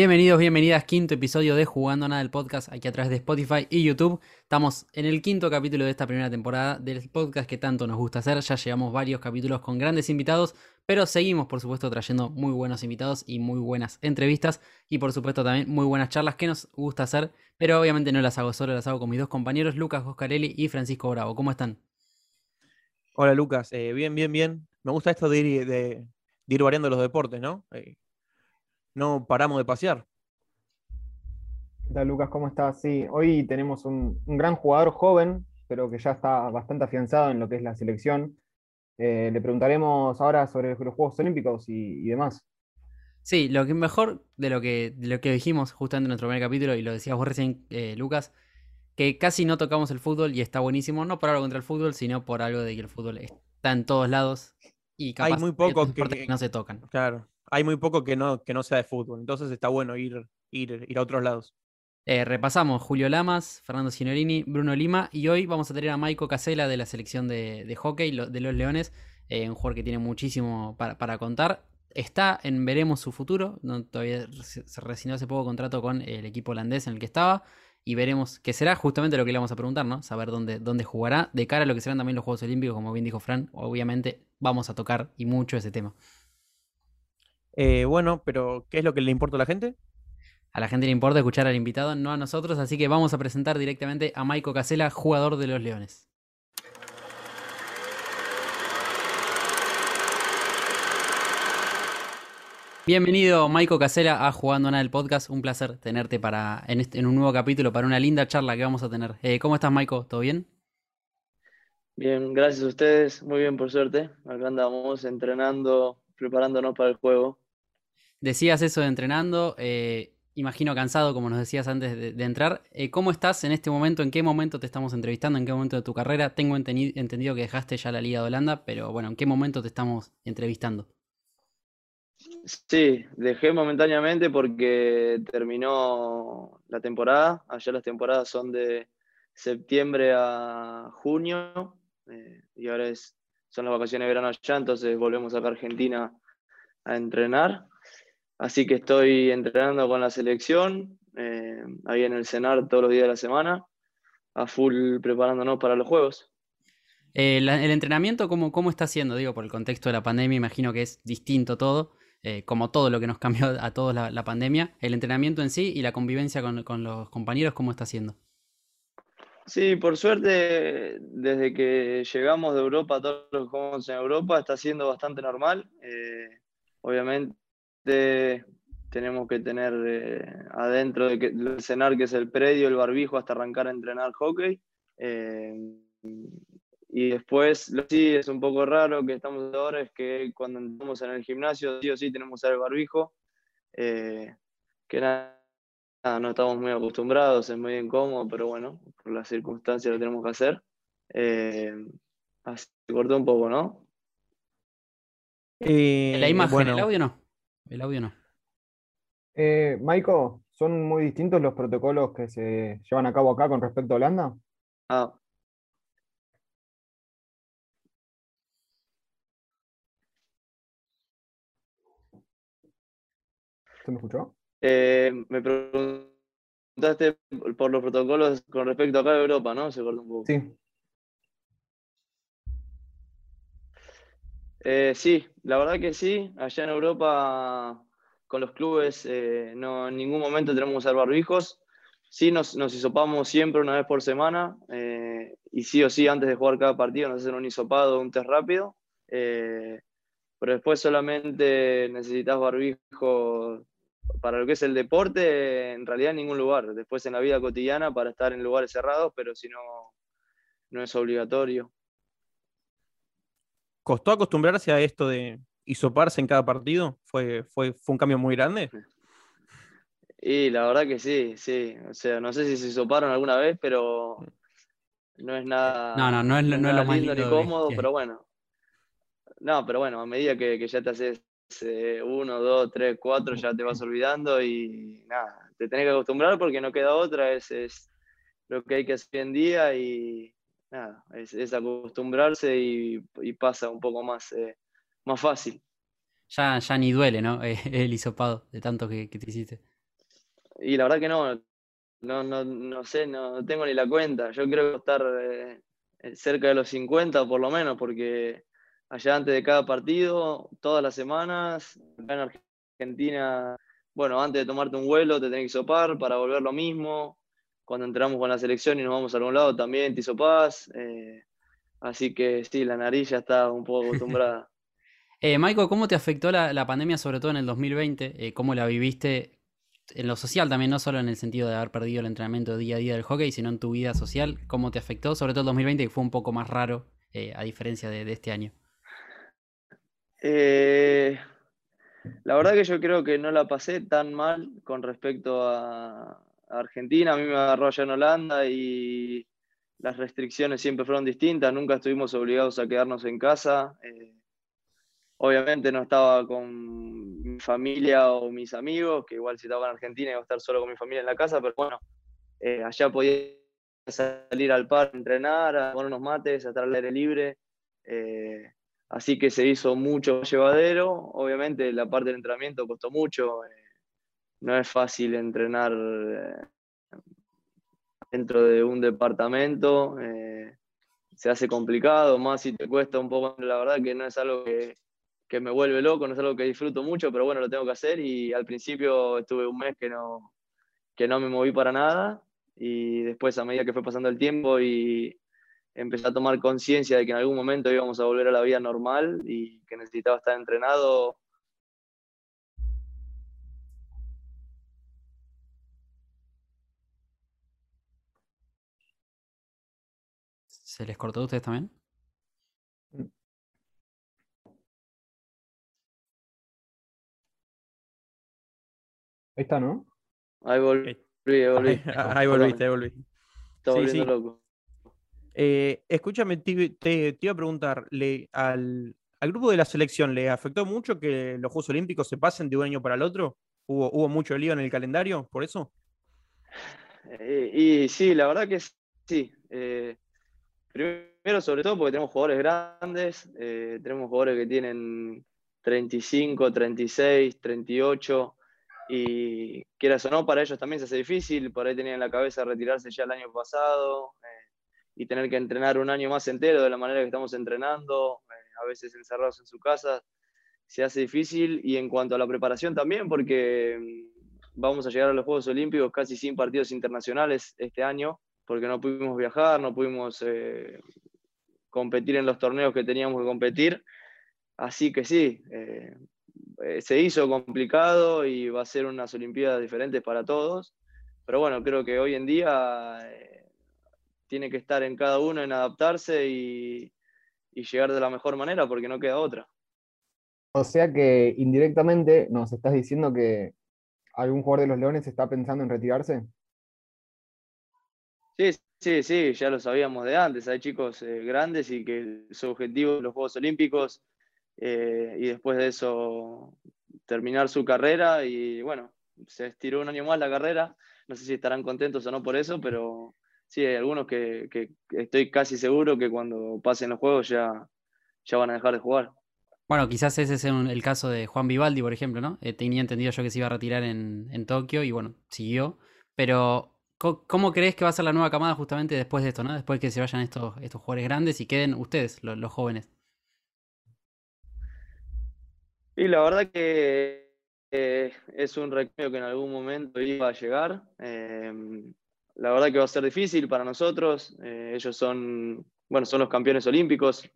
Bienvenidos, bienvenidas, quinto episodio de Jugando Nada del podcast aquí a través de Spotify y YouTube. Estamos en el quinto capítulo de esta primera temporada del podcast que tanto nos gusta hacer. Ya llevamos varios capítulos con grandes invitados, pero seguimos por supuesto trayendo muy buenos invitados y muy buenas entrevistas y por supuesto también muy buenas charlas que nos gusta hacer, pero obviamente no las hago solo, las hago con mis dos compañeros, Lucas Oscarelli y Francisco Bravo. ¿Cómo están? Hola Lucas, eh, bien, bien, bien. Me gusta esto de ir, de, variando los deportes, ¿no? Eh, no paramos de pasear. ¿Qué tal, Lucas? ¿Cómo estás? Sí, hoy tenemos un, gran jugador joven, pero que ya está bastante afianzado en lo que es la selección. Eh, le preguntaremos ahora sobre los Juegos Olímpicos y, demás. Sí, lo que mejor de lo que, lo que dijimos justamente en nuestro primer capítulo, y lo decías vos recién, eh, Lucas, que casi no tocamos el fútbol y está buenísimo, no por algo contra el fútbol, sino por algo de que el fútbol está en todos lados y capaz hay muy poco que, no se tocan. Claro, hay muy poco que no, que no sea de fútbol, entonces está bueno ir, ir, ir a otros lados. Eh, repasamos Julio Lamas, Fernando Signorini, Bruno Lima y hoy vamos a tener a Maiko Casela de la selección de, hockey de los Leones, eh, un jugador que tiene muchísimo para, contar. Está en Veremos su futuro, no, todavía se, se hace poco contrato con el equipo holandés en el que estaba y veremos qué será justamente lo que le vamos a preguntar, ¿no? Saber dónde, dónde jugará de cara a lo que serán también los Juegos Olímpicos, como bien dijo Fran, obviamente vamos a tocar y mucho ese tema. Eh, bueno, pero ¿qué es lo que le importa a la gente? A la gente le importa escuchar al invitado, no a nosotros, así que vamos a presentar directamente a Maiko Casela, jugador de los Leones. Bienvenido, Maiko Casela, a Jugando Nada el podcast. Un placer tenerte para, en, un nuevo capítulo para una linda charla que vamos a tener. Eh, ¿Cómo estás, Maiko? ¿Todo bien? Bien, gracias a ustedes. Muy bien, por suerte. Acá andamos entrenando, preparándonos para el juego. Decías eso de entrenando, eh, imagino cansado, como nos decías antes de, entrar. Eh, ¿Cómo estás en este momento? ¿En qué momento te estamos entrevistando? ¿En qué momento de tu carrera? Tengo entendido que dejaste ya la Liga de Holanda, pero bueno, ¿en qué momento te estamos entrevistando? Sí, dejé momentáneamente porque terminó la temporada. Allá las temporadas son de septiembre a junio eh, y ahora es, son las vacaciones de verano allá, entonces volvemos a Argentina a entrenar. Así que estoy entrenando con la selección, eh, ahí en el CENAR todos los días de la semana, a full preparándonos para los Juegos. Eh, el entrenamiento, ¿cómo, ¿cómo está siendo? Digo, por el contexto de la pandemia, imagino que es distinto todo, eh, como todo lo que nos cambió a todos la, pandemia. El entrenamiento en sí y la convivencia con, con los compañeros, ¿cómo está siendo? Sí, por suerte, desde que llegamos de Europa, todos los que jugamos en Europa, está siendo bastante normal. obviamente tenemos que tener eh, adentro de que, del cenar, que es el predio, el barbijo, hasta arrancar a entrenar hockey. Eh, y después, lo que sí es un poco raro que estamos ahora es que cuando entramos en el gimnasio, sí o sí tenemos el barbijo, eh, que nada, no estamos muy acostumbrados, es muy incómodo, pero bueno, por las circunstancias lo tenemos que hacer. así cortó un poco, ¿no? la imagen, el audio no. El audio no. Eh, Maiko, ¿son muy distintos los protocolos que se llevan a cabo acá con respecto a Holanda? Ah. ¿Se me escuchó? Eh, me preguntaste por los protocolos con respecto a acá de Europa, ¿no? Se cortó un poco. Sí. Eh, sí, la verdad que sí. Allá en Europa, con los clubes, eh, no, en ningún momento tenemos que usar barbijos. Sí, nos, nos hisopamos siempre una vez por semana. Eh, y sí o sí, antes de jugar cada partido, nos hacen un hisopado, un test rápido. pero después solamente necesitas barbijo para lo que es el deporte, en realidad en ningún lugar. Después en la vida cotidiana para estar en lugares cerrados, pero si no, no es obligatorio. ¿Costó acostumbrarse a esto de hisoparse en cada partido? ¿Fue, fue, fue un cambio muy grande? Y la verdad que sí, sí. O sea, no sé si se hisoparon alguna vez, pero no es nada. No, no, no es, no, lo más lindo ni cómodo, pero bueno. No, pero bueno, a medida que, ya te haces eh, uno, dos, tres, cuatro, ya te vas olvidando y nada, te tenés que acostumbrar porque no queda otra, es, es lo que hay que hacer en día y, nada, es, acostumbrarse y, pasa un poco más, eh, más fácil. Ya, ya ni duele, ¿no? el hisopado de tanto que, te hiciste. y la verdad que no, no, no, no sé, no tengo ni la cuenta. Yo creo que estar eh, cerca de los 50 por lo menos, porque allá antes de cada partido, todas las semanas, acá en Argentina, bueno, antes de tomarte un vuelo te tenés que sopar para volver lo mismo. Cuando entramos con la selección y nos vamos a algún lado también te sopás. Eh, así que sí, la nariz ya está un poco acostumbrada. eh, Michael, ¿cómo te afectó la, pandemia, sobre todo en el 2020? Eh, ¿Cómo la viviste en lo social también, no solo en el sentido de haber perdido el entrenamiento día a día del hockey, sino en tu vida social? ¿Cómo te afectó? Sobre todo el 2020, que fue un poco más raro, eh, a diferencia de, este año. Eh, la verdad que yo creo que no la pasé tan mal con respecto a, Argentina. A mí me agarró allá en Holanda y las restricciones siempre fueron distintas. Nunca estuvimos obligados a quedarnos en casa. Eh, obviamente no estaba con mi familia o mis amigos, que igual si estaba en Argentina iba a estar solo con mi familia en la casa, pero bueno, eh, allá podía salir al parque, entrenar, a poner unos mates, a estar al aire libre. Eh, así que se hizo mucho llevadero. Obviamente la parte del entrenamiento costó mucho. Eh, no es fácil entrenar dentro de un departamento. se hace complicado, más si te cuesta un poco. La verdad que no es algo que, que me vuelve loco, no es algo que disfruto mucho, pero bueno, lo tengo que hacer y al principio estuve un mes que no, que no me moví para nada y después a medida que fue pasando el tiempo y empecé a tomar conciencia de que en algún momento íbamos a volver a la vida normal y que necesitaba estar entrenado. ¿Se les cortó a ustedes también? Ahí está, ¿no? Ahí volví, ahí volví. Ahí, volviste, ahí volviste. sí, sí. loco. Eh, escúchame, te, iba a preguntar, al, grupo de la selección le afectó mucho que los Juegos Olímpicos se pasen de un año para el otro? ¿Hubo, hubo mucho lío en el calendario por eso? Eh, y sí, la verdad que sí. Eh, primero, sobre todo porque tenemos jugadores grandes, tenemos jugadores que tienen 35, 36, 38 y quieras o no, para ellos también se hace difícil, por ahí tenían en la cabeza retirarse ya el año pasado eh, y tener que entrenar un año más entero de la manera que estamos entrenando, eh, a veces encerrados en su casa, se hace difícil. Y en cuanto a la preparación también, porque mm, vamos a llegar a los Juegos Olímpicos casi sin partidos internacionales este año, porque no pudimos viajar, no pudimos eh, competir en los torneos que teníamos que competir. Así que sí, eh, se hizo complicado y va a ser unas Olimpiadas diferentes para todos. Pero bueno, creo que hoy en día eh, tiene que estar en cada uno en adaptarse y, llegar de la mejor manera porque no queda otra. O sea que indirectamente nos estás diciendo que algún jugador de los Leones está pensando en retirarse. Sí, sí, sí, ya lo sabíamos de antes. Hay chicos eh, grandes y que su objetivo en los Juegos Olímpicos eh, y después de eso terminar su carrera y bueno, se estiró un año más la carrera, no sé si estarán contentos o no por eso, pero sí, hay algunos que, estoy casi seguro que cuando pasen los juegos ya, ya van a dejar de jugar. Bueno, quizás ese es el caso de Juan Vivaldi, por ejemplo, ¿no? Eh, tenía entendido yo que se iba a retirar en, en Tokio y bueno, siguió. Pero, ¿cómo crees que va a ser la nueva camada justamente después de esto, ¿no? Después que se vayan estos, estos jugadores grandes y queden ustedes, los jóvenes. Y la verdad que eh, es un recreo que en algún momento iba a llegar. Eh, la verdad que va a ser difícil para nosotros. Eh, ellos son, bueno, son los campeones olímpicos.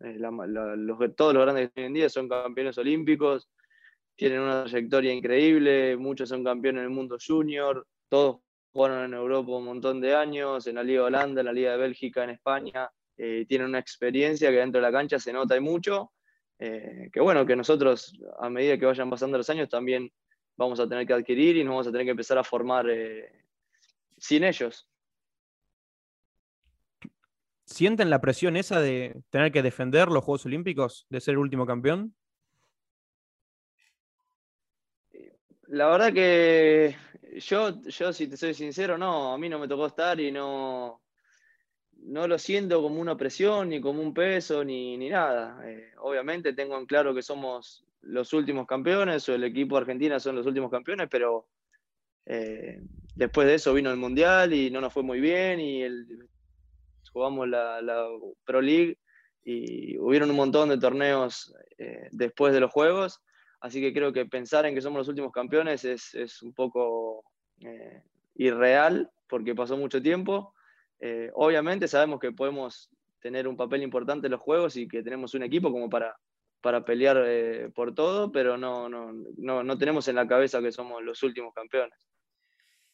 todos los grandes que hoy en día son campeones olímpicos. Tienen una trayectoria increíble. Muchos son campeones en el mundo junior. Todos jugaron en Europa un montón de años, en la Liga de Holanda, en la Liga de Bélgica, en España. tienen una experiencia que dentro de la cancha se nota y mucho. Eh, que bueno, que nosotros a medida que vayan pasando los años también vamos a tener que adquirir y nos vamos a tener que empezar a formar eh, sin ellos. ¿Sienten la presión esa de tener que defender los Juegos Olímpicos, de ser el último campeón? La verdad que yo, yo, si te soy sincero, no, a mí no me tocó estar y no, no lo siento como una presión, ni como un peso, ni, nada. Eh, obviamente tengo en claro que somos los últimos campeones, o el equipo de Argentina son los últimos campeones, pero eh, después de eso vino el Mundial y no nos fue muy bien y jugamos la, Pro League y hubieron un montón de torneos eh, después de los Juegos, así que creo que pensar en que somos los últimos campeones es, un poco eh, irreal porque pasó mucho tiempo. Eh, obviamente sabemos que podemos tener un papel importante en los Juegos y que tenemos un equipo como para, para pelear por todo, pero no, no, no, no tenemos en la cabeza que somos los últimos campeones.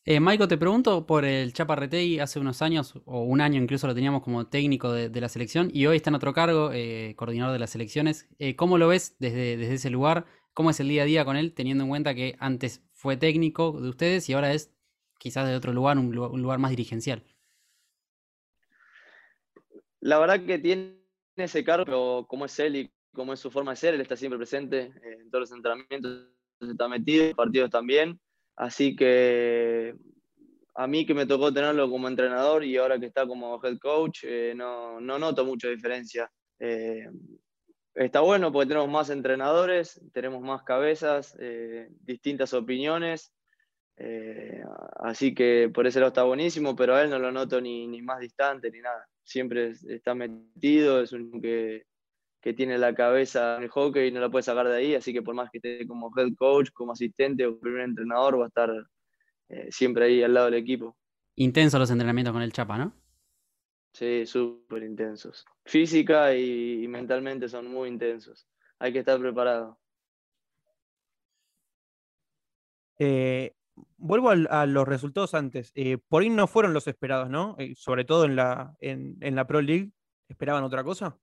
Eh, Maiko, te pregunto por el Chapa hace unos años, o un año incluso lo teníamos como técnico de, la selección, y hoy está en otro cargo, eh, coordinador de las selecciones. Eh, ¿Cómo lo ves desde, desde ese lugar? ¿Cómo es el día a día con él, teniendo en cuenta que antes fue técnico de ustedes y ahora es quizás de otro lugar, un, lugar más dirigencial? La verdad que tiene ese cargo, pero como es él y como es su forma de ser, él está siempre presente en todos los entrenamientos, está metido, en partidos también. Así que a mí que me tocó tenerlo como entrenador y ahora que está como head coach, eh, no, noto mucha diferencia. Eh, está bueno porque tenemos más entrenadores, tenemos más cabezas, eh, distintas opiniones. así que por ese lado está buenísimo, pero a él no lo noto ni, ni más distante ni nada. Siempre está metido, es un que que tiene la cabeza en el hockey y no la puede sacar de ahí, así que por más que esté como head coach, como asistente o primer entrenador, va a estar eh, siempre ahí al lado del equipo. Intensos los entrenamientos con el Chapa, ¿no? Sí, súper intensos. Física y, mentalmente son muy intensos. Hay que estar preparado. Eh, vuelvo a, los resultados antes. Eh, por ahí no fueron los esperados, ¿no? sobre todo en la, en la Pro League. ¿Esperaban otra cosa?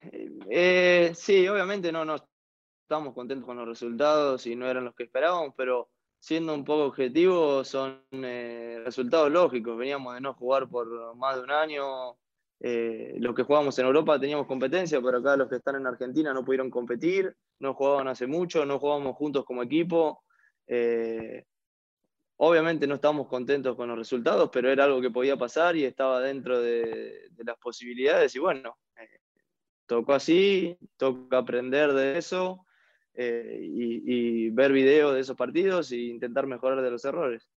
Eh, sí, obviamente no, no estamos contentos con los resultados y no eran los que esperábamos, pero siendo un poco objetivos, son eh, resultados lógicos. Veníamos de no jugar por más de un año. Eh, los que jugábamos en Europa teníamos competencia, pero acá los que están en Argentina no pudieron competir, no jugaban hace mucho, no jugábamos juntos como equipo. obviamente no estábamos contentos con los resultados, pero era algo que podía pasar y estaba dentro de, de las posibilidades. Y bueno, tocó así, toca aprender de eso eh, y, ver videos de esos partidos e intentar mejorar de los errores.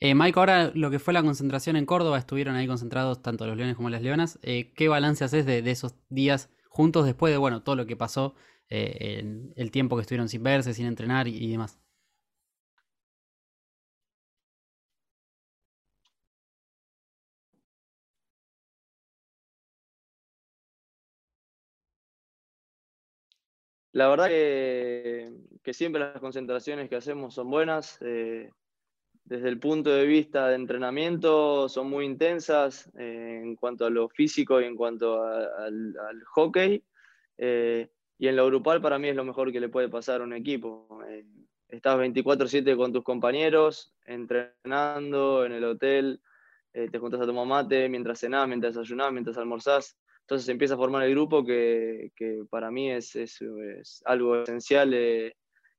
Eh, ahora lo que fue la concentración en Córdoba, estuvieron ahí concentrados tanto los leones como las leonas. Eh, ¿Qué balance haces de, esos días juntos después de bueno, todo lo que pasó, eh, en el tiempo que estuvieron sin verse, sin entrenar y demás? La verdad que, siempre las concentraciones que hacemos son buenas. Eh, desde el punto de vista de entrenamiento son muy intensas eh, en cuanto a lo físico y en cuanto al, hockey. Eh, y en lo grupal para mí es lo mejor que le puede pasar a un equipo. estás 24/7 con tus compañeros, entrenando en el hotel, te juntas a tomar mate mientras cenás, mientras desayunás, mientras almorzás. Entonces empieza a formar el grupo que, para mí es, algo esencial eh,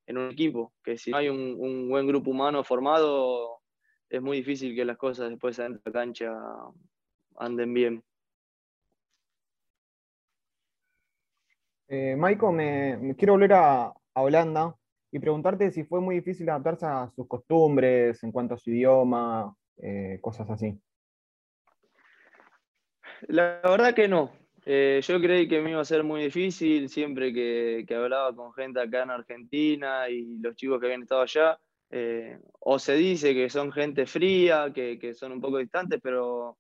en un equipo, que si no hay un, buen grupo humano formado, es muy difícil que las cosas después de la cancha anden bien. Eh, Maiko, me, quiero volver a, Holanda y preguntarte si fue muy difícil adaptarse a sus costumbres en cuanto a su idioma, eh, cosas así. La verdad que no. Eh, yo creí que me iba a ser muy difícil siempre que, hablaba con gente acá en Argentina y los chicos que habían estado allá. Eh, o se dice que son gente fría, que, son un poco distantes, pero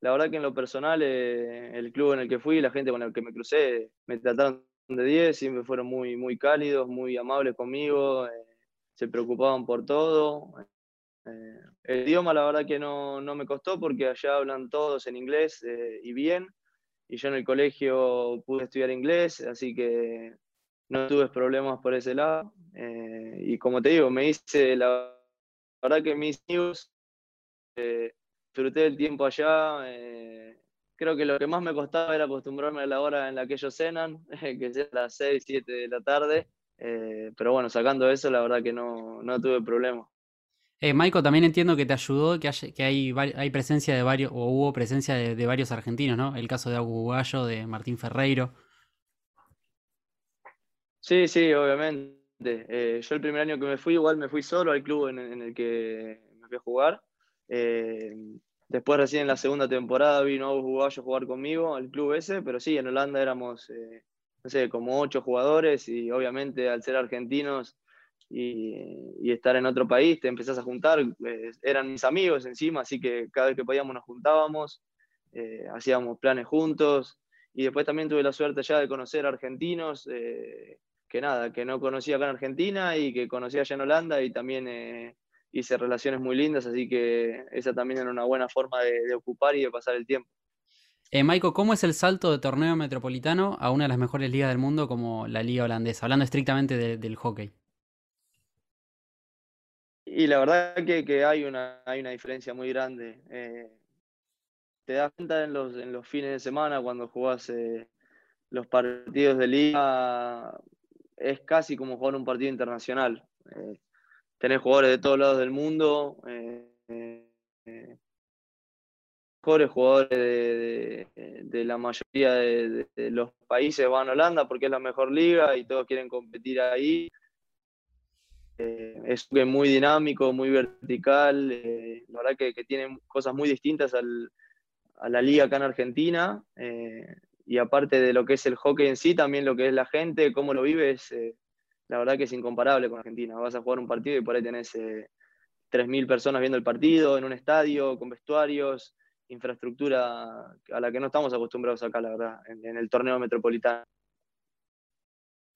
la verdad que en lo personal, eh, el club en el que fui, la gente con la que me crucé, me trataron de 10, siempre fueron muy, muy cálidos, muy amables conmigo, se preocupaban por todo. el idioma la verdad que no, no, me costó porque allá hablan todos en inglés y bien y yo en el colegio pude estudiar inglés, así que no tuve problemas por ese lado. Eh, y como te digo, me hice, la verdad que mis news, eh, disfruté el tiempo allá. Eh, creo que lo que más me costaba era acostumbrarme a la hora en la que ellos cenan, que es las 6, 7 de la tarde. pero bueno, sacando eso, la verdad que no, no tuve problemas. Eh, Maiko, también entiendo que te ayudó, que, hay, presencia de varios, o hubo presencia de, varios argentinos, ¿no? El caso de Aguayo, de Martín Ferreiro. Sí, sí, obviamente. Eh, yo el primer año que me fui, igual me fui solo al club en, el que me fui a jugar. Eh, después recién en la segunda temporada vino a Uruguayo a jugar conmigo al club ese, pero sí, en Holanda éramos, eh, no sé, como ocho jugadores y obviamente al ser argentinos y, estar en otro país te empezás a juntar, eran mis amigos encima, así que cada vez que podíamos nos juntábamos, hacíamos planes juntos y después también tuve la suerte ya de conocer argentinos que nada, que no conocía acá en Argentina y que conocía allá en Holanda y también eh, hice relaciones muy lindas, así que esa también era una buena forma de, ocupar y de pasar el tiempo. Eh, Maiko, ¿cómo es el salto de torneo metropolitano a una de las mejores ligas del mundo como la liga holandesa, hablando estrictamente del hockey? Y la verdad que, hay, una, hay una diferencia muy grande. Eh, te das cuenta en los, en los fines de semana cuando jugás eh, los partidos de liga, es casi como jugar un partido internacional. Eh, tenés jugadores de todos lados del mundo, eh, mejores jugadores de, la mayoría de, los países van a Holanda porque es la mejor liga y todos quieren competir ahí. Es muy dinámico, muy vertical, la verdad que, que, tiene cosas muy distintas a la liga acá en Argentina y aparte de lo que es el hockey en sí, también lo que es la gente, cómo lo vives, eh, la verdad que es incomparable con Argentina. Vas a jugar un partido y por ahí tenés eh, 3.000 personas viendo el partido en un estadio, con vestuarios, infraestructura a la que no estamos acostumbrados acá, la verdad, en, el torneo metropolitano.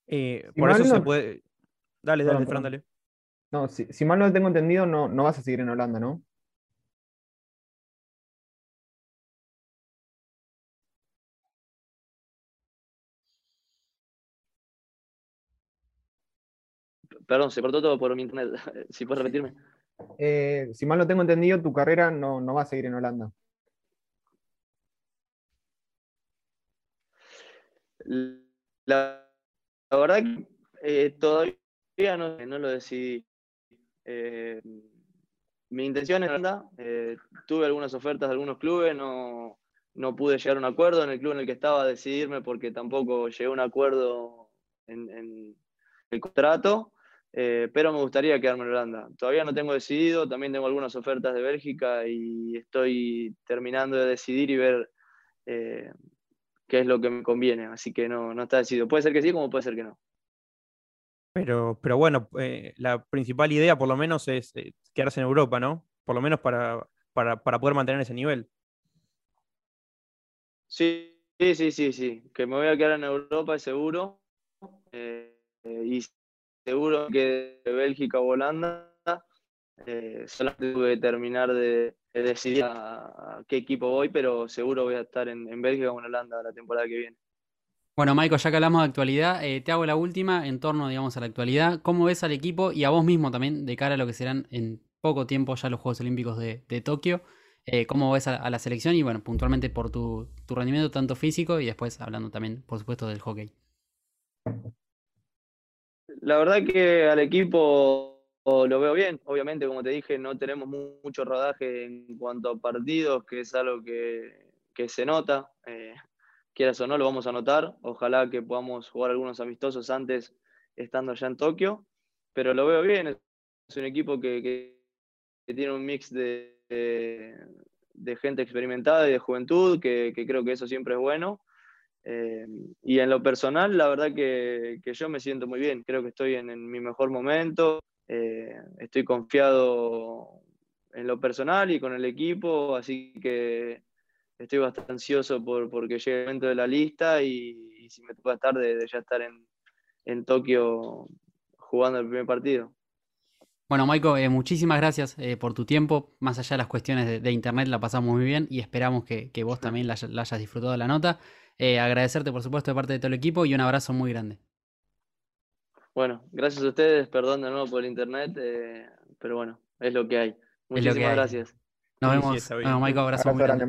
Eh, por eso se puede... Dale, dale, Fran, dale. No, si, si, mal no tengo entendido, no, no vas a seguir en Holanda, ¿no? Perdón, se cortó todo por mi internet. si puedes repetirme. Eh, si mal no tengo entendido, tu carrera no, va a seguir en Holanda. La, verdad que eh, todavía no, lo decidí. Eh, mi intención es Holanda. tuve algunas ofertas de algunos clubes, no, pude llegar a un acuerdo en el club en el que estaba decidirme porque tampoco llegué a un acuerdo en el contrato. Eh, pero me gustaría quedarme en Holanda. Todavía no tengo decidido, también tengo algunas ofertas de Bélgica y estoy terminando de decidir y ver eh, qué es lo que me conviene, así que no, no está decidido. Puede ser que sí, como puede ser que no. Pero, pero bueno, eh, la principal idea por lo menos es quedarse en Europa, ¿no? Por lo menos para, para, para poder mantener ese nivel. Sí, sí, sí, sí, sí. Que me voy a quedar en Europa seguro. y seguro que de Bélgica o Holanda, eh, solamente tuve que terminar de, decidir a, qué equipo voy, pero seguro voy a estar en, Bélgica o en Holanda la temporada que viene. Bueno, Michael, ya que hablamos de actualidad, eh, te hago la última en torno, digamos, a la actualidad. ¿Cómo ves al equipo y a vos mismo también de cara a lo que serán en poco tiempo ya los Juegos Olímpicos de, Tokio? Eh, ¿Cómo ves a, la selección? Y bueno, puntualmente por tu, rendimiento tanto físico y después hablando también, por supuesto, del hockey. La verdad que al equipo lo veo bien. Obviamente, como te dije, no tenemos mucho rodaje en cuanto a partidos, que es algo que, se nota. Eh, quieras o no, lo vamos a notar. Ojalá que podamos jugar algunos amistosos antes, estando ya en Tokio. Pero lo veo bien. Es un equipo que, tiene un mix de, de, gente experimentada y de juventud, que creo que eso siempre es bueno. Eh, y en lo personal, la verdad que, yo me siento muy bien, creo que estoy en, mi mejor momento, eh, estoy confiado en lo personal y con el equipo, así que estoy bastante ansioso por porque llegue el momento de la lista y, si me toca estar de, ya estar en, Tokio jugando el primer partido. Bueno, Maiko, eh, muchísimas gracias por tu tiempo. Más allá de las cuestiones de, internet, la pasamos muy bien y esperamos que, vos también la, hayas disfrutado de la nota. Eh, agradecerte, por supuesto, de parte de todo el equipo y un abrazo muy grande. Bueno, gracias a ustedes, perdón de nuevo por el internet, eh, pero bueno, es lo que hay. Muchísimas gracias. Nos vemos. Michael, abrazo, muy grande.